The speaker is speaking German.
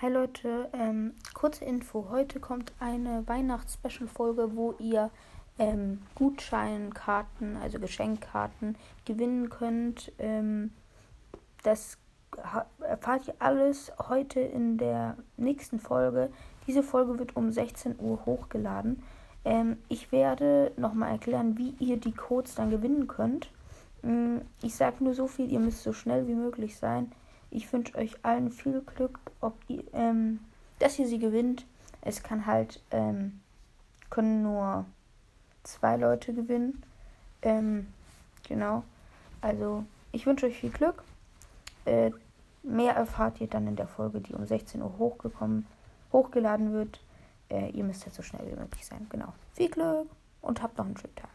Hi Leute, ähm, kurze Info. Heute kommt eine Weihnachts-Special-Folge, wo ihr ähm, Gutscheinkarten, also Geschenkkarten, gewinnen könnt. Ähm, das erfahrt ihr alles heute in der nächsten Folge. Diese Folge wird um 16 Uhr hochgeladen. Ähm, ich werde nochmal erklären, wie ihr die Codes dann gewinnen könnt. Mm, ich sage nur so viel, ihr müsst so schnell wie möglich sein. Ich wünsche euch allen viel Glück, ob ihr, ähm, dass ihr sie gewinnt. Es kann halt, ähm, können nur zwei Leute gewinnen. Ähm, genau. Also, ich wünsche euch viel Glück. Äh, mehr erfahrt ihr dann in der Folge, die um 16 Uhr hochgekommen, hochgeladen wird. Äh, ihr müsst jetzt so schnell wie möglich sein. Genau. Viel Glück und habt noch einen schönen Tag.